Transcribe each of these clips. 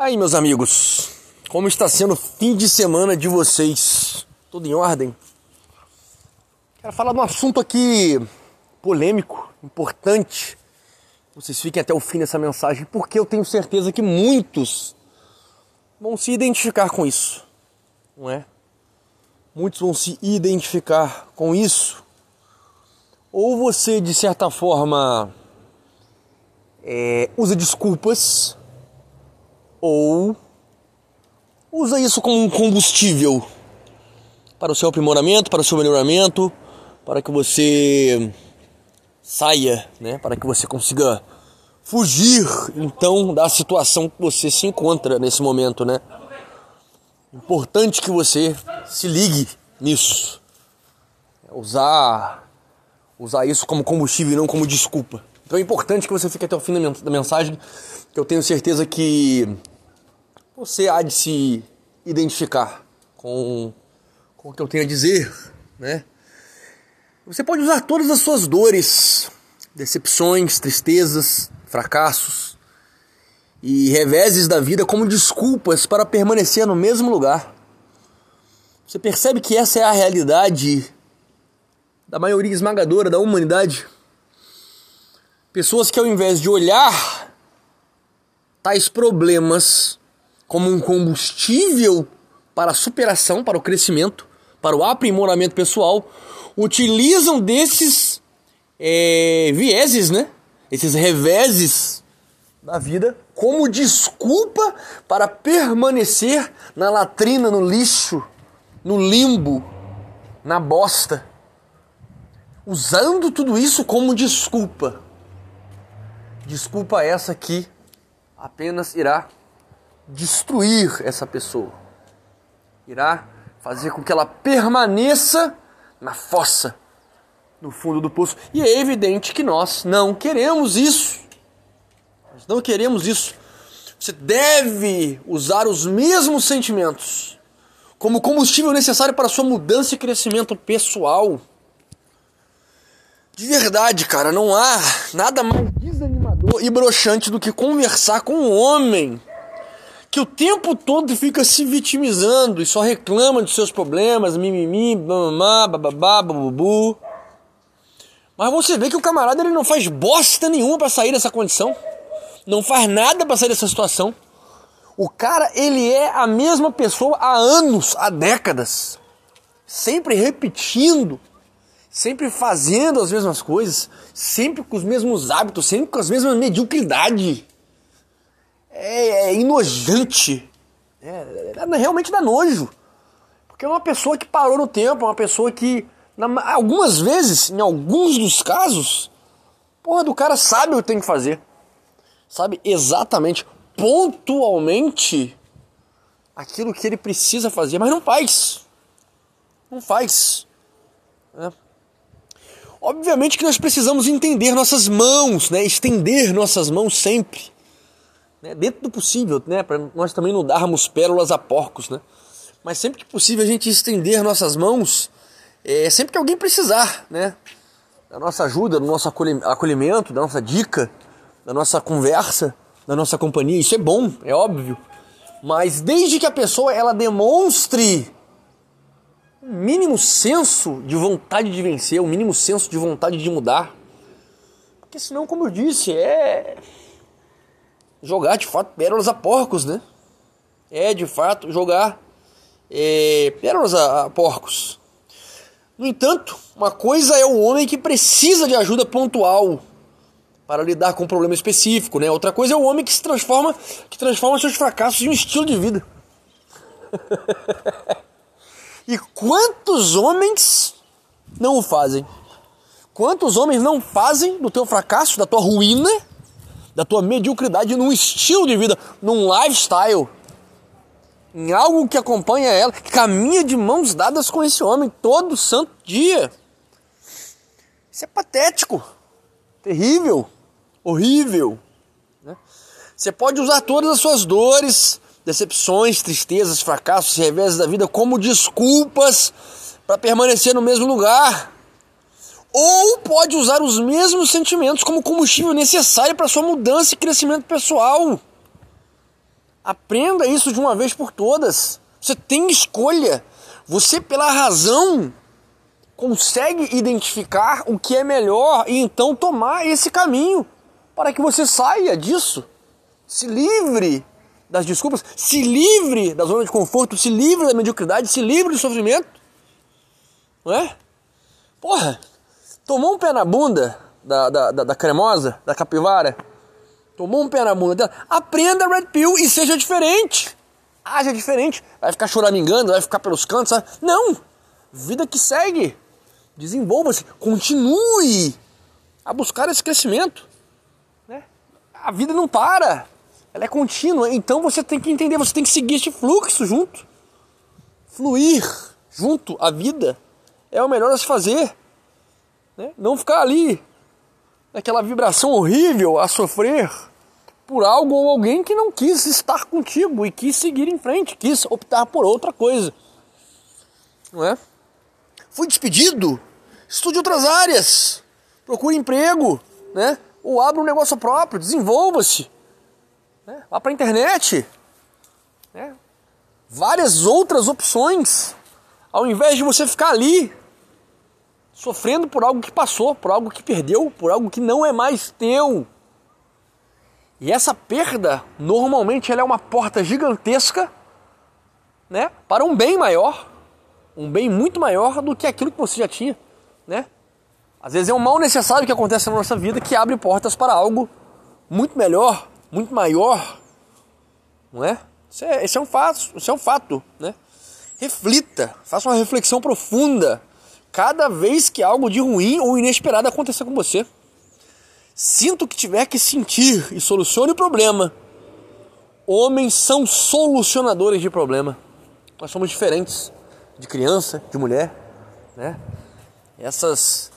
Aí, meus amigos, como está sendo o fim de semana de vocês? Tudo em ordem? Quero falar de um assunto aqui polêmico, importante. Vocês fiquem até o fim dessa mensagem, porque eu tenho certeza que muitos vão se identificar com isso, não é? Muitos vão se identificar com isso. Ou você, de certa forma, é, usa desculpas ou usa isso como um combustível para o seu aprimoramento, para o seu melhoramento, para que você saia, né, para que você consiga fugir então da situação que você se encontra nesse momento, né? Importante que você se ligue nisso. Usar usar isso como combustível e não como desculpa. Então é importante que você fique até o fim da mensagem, que eu tenho certeza que você há de se identificar com, com o que eu tenho a dizer, né? Você pode usar todas as suas dores, decepções, tristezas, fracassos e reveses da vida como desculpas para permanecer no mesmo lugar. Você percebe que essa é a realidade da maioria esmagadora da humanidade? Pessoas que ao invés de olhar tais problemas como um combustível para a superação, para o crescimento, para o aprimoramento pessoal, utilizam desses é, vieses, né? Esses reveses da vida como desculpa para permanecer na latrina, no lixo, no limbo, na bosta. Usando tudo isso como desculpa. Desculpa essa que apenas irá destruir essa pessoa. Irá fazer com que ela permaneça na fossa, no fundo do poço. E é evidente que nós não queremos isso. Nós não queremos isso. Você deve usar os mesmos sentimentos como combustível necessário para sua mudança e crescimento pessoal. De verdade, cara, não há nada mais e broxante do que conversar com um homem que o tempo todo fica se vitimizando e só reclama dos seus problemas, mimimi, bababá, bababá, babubu. Mas você vê que o camarada ele não faz bosta nenhuma para sair dessa condição. Não faz nada para sair dessa situação. O cara, ele é a mesma pessoa há anos, há décadas. Sempre repetindo, sempre fazendo as mesmas coisas, sempre com os mesmos hábitos, sempre com as mesmas mediocridades é, é enojante. É, é, realmente dá nojo. Porque é uma pessoa que parou no tempo, é uma pessoa que, na, algumas vezes, em alguns dos casos, porra, do cara sabe o que tem que fazer. Sabe exatamente, pontualmente, aquilo que ele precisa fazer, mas não faz. Não faz. É. Obviamente que nós precisamos entender nossas mãos, né? estender nossas mãos sempre né, dentro do possível, né, para nós também não darmos pérolas a porcos, né? Mas sempre que possível a gente estender nossas mãos, é, sempre que alguém precisar, né, da nossa ajuda, do nosso acolhimento, da nossa dica, da nossa conversa, da nossa companhia, isso é bom, é óbvio. Mas desde que a pessoa ela demonstre um mínimo senso de vontade de vencer, um mínimo senso de vontade de mudar, porque senão, como eu disse, é jogar de fato pérolas a porcos, né? É de fato jogar é, pérolas a, a porcos. No entanto, uma coisa é o homem que precisa de ajuda pontual para lidar com um problema específico, né? Outra coisa é o homem que se transforma, que transforma seus fracassos em um estilo de vida. e quantos homens não o fazem? Quantos homens não fazem do teu fracasso, da tua ruína, da tua mediocridade num estilo de vida, num lifestyle, em algo que acompanha ela, que caminha de mãos dadas com esse homem todo santo dia. Isso é patético, terrível, horrível. Né? Você pode usar todas as suas dores, decepções, tristezas, fracassos, revés da vida como desculpas para permanecer no mesmo lugar ou pode usar os mesmos sentimentos como combustível necessário para sua mudança e crescimento pessoal. Aprenda isso de uma vez por todas. Você tem escolha. Você, pela razão, consegue identificar o que é melhor e então tomar esse caminho para que você saia disso. Se livre das desculpas, se livre da zona de conforto, se livre da mediocridade, se livre do sofrimento. Não é? Porra, tomou um pé na bunda da, da, da, da cremosa, da capivara, tomou um pé na bunda dela, aprenda Red Pill e seja diferente. Haja diferente. Vai ficar choramingando, vai ficar pelos cantos. Sabe? Não! Vida que segue. Desenvolva-se. Continue a buscar esse crescimento. Né? A vida não para. Ela é contínua. Então você tem que entender, você tem que seguir este fluxo junto. Fluir junto à vida é o melhor a se fazer. Né? Não ficar ali naquela vibração horrível a sofrer por algo ou alguém que não quis estar contigo e quis seguir em frente, quis optar por outra coisa. Não é? Fui despedido, estude outras áreas, procure emprego, né? Ou abra um negócio próprio, desenvolva-se. Né? Vá para a internet. Né? Várias outras opções. Ao invés de você ficar ali sofrendo por algo que passou, por algo que perdeu, por algo que não é mais teu. E essa perda, normalmente, ela é uma porta gigantesca, né, para um bem maior, um bem muito maior do que aquilo que você já tinha, né? Às vezes é um mal necessário que acontece na nossa vida que abre portas para algo muito melhor, muito maior, não é? Isso é, esse é um fato, isso é um fato, né? Reflita, faça uma reflexão profunda cada vez que algo de ruim ou inesperado acontecer com você. Sinta o que tiver que sentir e solucione o problema. Homens são solucionadores de problema. Nós somos diferentes de criança, de mulher, né? Essas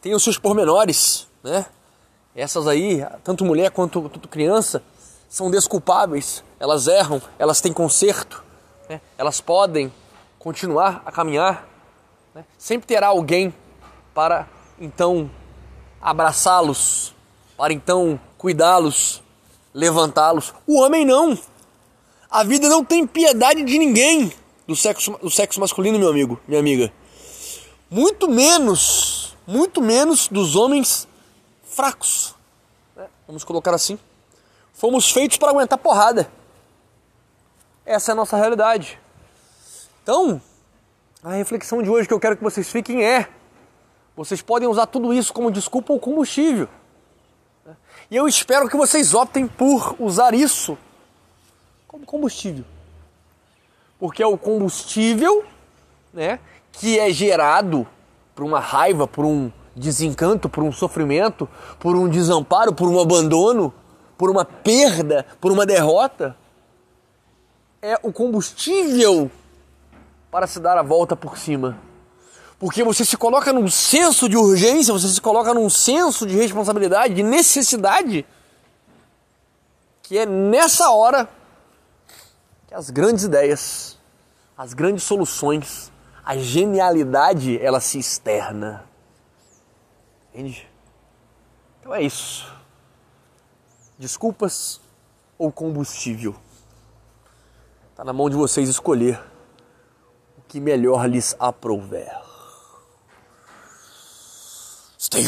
têm os seus pormenores, né? Essas aí, tanto mulher quanto, quanto criança, são desculpáveis. Elas erram, elas têm conserto, né? elas podem continuar a caminhar. Né? Sempre terá alguém para então abraçá-los, para então cuidá-los, levantá-los. O homem não. A vida não tem piedade de ninguém do sexo, do sexo masculino, meu amigo, minha amiga. Muito menos, muito menos dos homens fracos. Né? Vamos colocar assim. Fomos feitos para aguentar porrada. Essa é a nossa realidade. Então, a reflexão de hoje que eu quero que vocês fiquem é: vocês podem usar tudo isso como desculpa ou combustível. E eu espero que vocês optem por usar isso como combustível. Porque é o combustível né, que é gerado por uma raiva, por um desencanto, por um sofrimento, por um desamparo, por um abandono, por uma perda, por uma derrota. É o combustível para se dar a volta por cima. Porque você se coloca num senso de urgência, você se coloca num senso de responsabilidade, de necessidade, que é nessa hora que as grandes ideias, as grandes soluções, a genialidade, ela se externa. Entende? Então é isso. Desculpas ou combustível? Está na mão de vocês escolher o que melhor lhes aprouver. Stay!